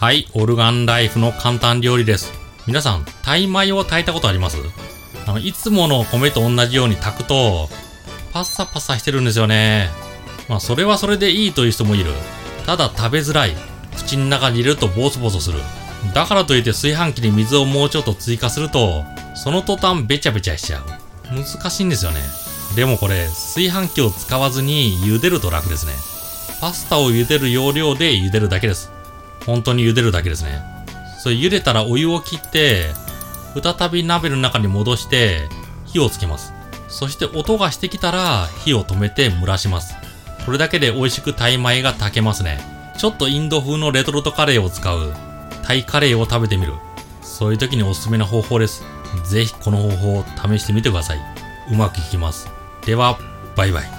はい、オルガンライフの簡単料理です。皆さん、タイ米を炊いたことあります？あの、いつもの米と同じように炊くと、パッサパサしてるんですよね。まあ、それはそれでいいという人もいる。ただ食べづらい。口の中に入れるとボソボソする。だからといって炊飯器に水をもうちょっと追加すると、その途端べちゃべちゃしちゃう。難しいんですよね。でもこれ、炊飯器を使わずに茹でると楽ですね。パスタを茹でる要領で茹でるだけです。本当に茹でるだけですね。それ茹でたらお湯を切って、再び鍋の中に戻して、火をつけます。そして音がしてきたら、火を止めて蒸らします。これだけで美味しくタイ米が炊けますね。ちょっとインド風のレトルトカレーを使う、タイカレーを食べてみる。そういう時におすすめな方法です。ぜひこの方法を試してみてください。うまくいきます。では、バイバイ。